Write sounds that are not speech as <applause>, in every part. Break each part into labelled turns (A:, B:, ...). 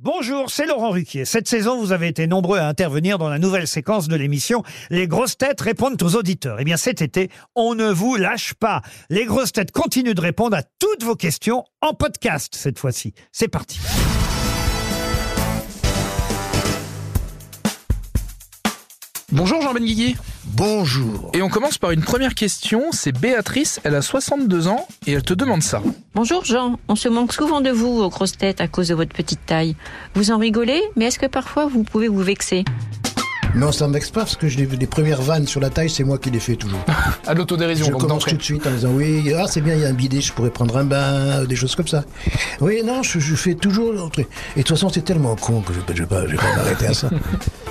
A: Bonjour, c'est Laurent Ruquier. Cette saison, vous avez été nombreux à intervenir dans la nouvelle séquence de l'émission Les grosses têtes répondent aux auditeurs. Eh bien, cet été, on ne vous lâche pas. Les grosses têtes continuent de répondre à toutes vos questions en podcast cette fois-ci. C'est parti.
B: Bonjour Jean Benguigui.
C: Bonjour.
B: Et on commence par une première question. C'est Béatrice, elle a 62 ans et elle te demande ça.
D: Bonjour Jean, on se manque souvent de vous aux grosses têtes à cause de votre petite taille. Vous en rigolez, mais est-ce que parfois vous pouvez vous vexer?
C: Non, ça ne vexe pas parce que je les premières vannes sur la taille, c'est moi qui les fais toujours. <laughs>
B: À l'autodérision,
C: Je commence tout de suite en disant oui, ah c'est bien, il y a un bidet, je pourrais prendre un bain, des choses comme ça. Oui, non, je, je fais toujours. Et de toute façon, c'est tellement con que je ne vais, je vais pas, je vais pas m'arrêter à ça. <laughs>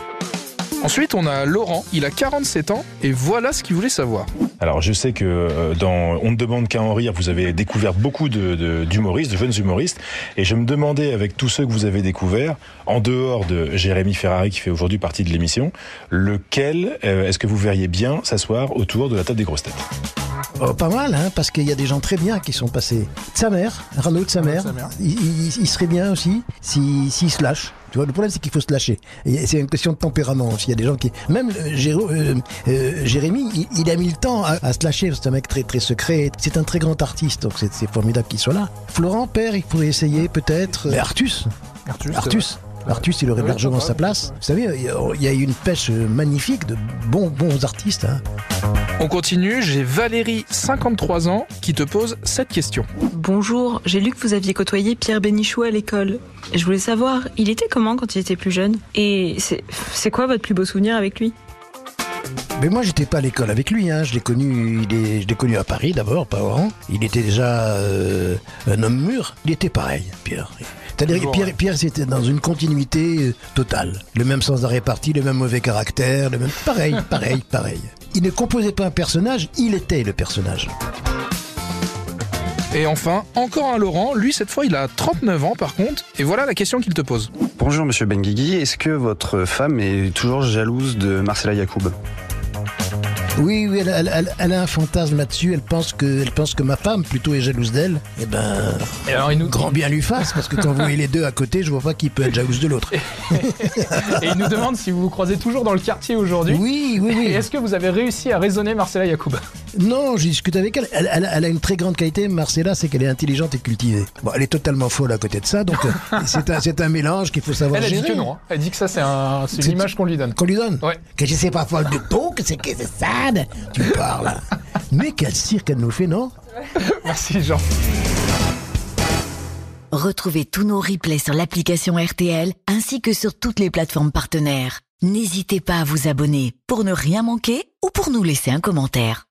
B: Ensuite, on a Laurent, il a 47 ans et voilà ce qu'il voulait savoir.
E: Alors je sais que euh, dans On ne demande qu'à en rire, vous avez découvert beaucoup de- de- d'humoristes, de, jeunes humoristes, et je me demandais avec tous ceux que vous avez découverts, en dehors de Jérémy Ferrari qui fait aujourd'hui partie de l'émission, lequel euh, est-ce que vous verriez bien s'asseoir autour de la table des grosses têtes?
C: Oh, pas mal, hein, parce qu'il y a des gens très bien qui sont passés. Sa mère, Arnaud de sa mère, il, il- il serait bien aussi s'il s'il se lâche. Tu vois, le problème, c'est qu'il faut se lâcher. Et c'est une question de tempérament aussi. Il y a des gens qui. Même euh, Géro- euh, euh, Jérémy, il, il a mis le temps à, à se lâcher. C'est un mec très, très secret. C'est un très grand artiste, donc c'est c'est formidable qu'il soit là. Florent, père, il pourrait essayer peut-être. Mais Artus Artus Artus, il aurait largement sa place. Vous savez, il y a- a une pêche magnifique de bons, bons artistes. Hein.
B: On continue, j'ai Valérie, 53 ans, qui te pose cette question.
F: Bonjour, j'ai lu que vous aviez côtoyé Pierre Bénichou à l'école. Je voulais savoir, il était comment quand il était plus jeune? Et c'est quoi votre plus beau souvenir avec lui?
C: Mais moi, j'étais pas à l'école avec lui. Hein. Je l'ai connu, il est, je l'ai connu à Paris d'abord, pas Oran. Il était déjà euh, un homme mûr. Il était pareil, Pierre. C'est-à-dire que Pierre. Pierre, c'était dans une continuité euh, totale. Le même sens de répartie, le même mauvais caractère, le même. Pareil, <laughs> pareil, pareil. Il ne composait pas un personnage, il était le personnage.
B: Et enfin, encore un Laurent, lui cette fois il a 39 ans par contre, et voilà la question qu'il te pose.
G: Bonjour Monsieur Benguigui, est-ce que votre femme est toujours jalouse de Marcella Yacoub?
C: Oui, oui, elle, elle- elle- elle a un fantasme là-dessus. Elle pense que, elle pense que ma femme plutôt est jalouse d'elle. Eh ben,
B: Et alors il nous,
C: grand bien lui fasse, parce que quand vous voyez les deux à côté, je vois pas qui peut être jalouse de l'autre.
B: et il nous demande si vous vous croisez toujours dans le quartier aujourd'hui.
C: Oui, oui,
B: Et
C: oui.
B: est-ce que vous avez réussi à raisonner Marcella Yacoub?
C: Non, j'ai discuté avec elle. Elle, elle- elle a une très grande qualité, Marcella, c'est qu'elle est intelligente et cultivée. Bon, elle est totalement folle à côté de ça, donc <laughs> euh, c'est un, c'est un mélange qu'il faut savoir
B: Elle a dit
C: gérer.
B: que non, hein. elle dit que ça c'est un, c'est une
C: C'est-
B: image qu'on lui donne.
C: Qu'on lui donne
B: Ouais.
C: Que je sais pas folle de tout, que c'est que c'est ça. Tu parles. <laughs> Mais quel cirque elle nous fait, non <laughs>
B: Merci Jean.
H: Retrouvez tous nos replays sur l'application RTL ainsi que sur toutes les plateformes partenaires. N'hésitez pas à vous abonner pour ne rien manquer ou pour nous laisser un commentaire.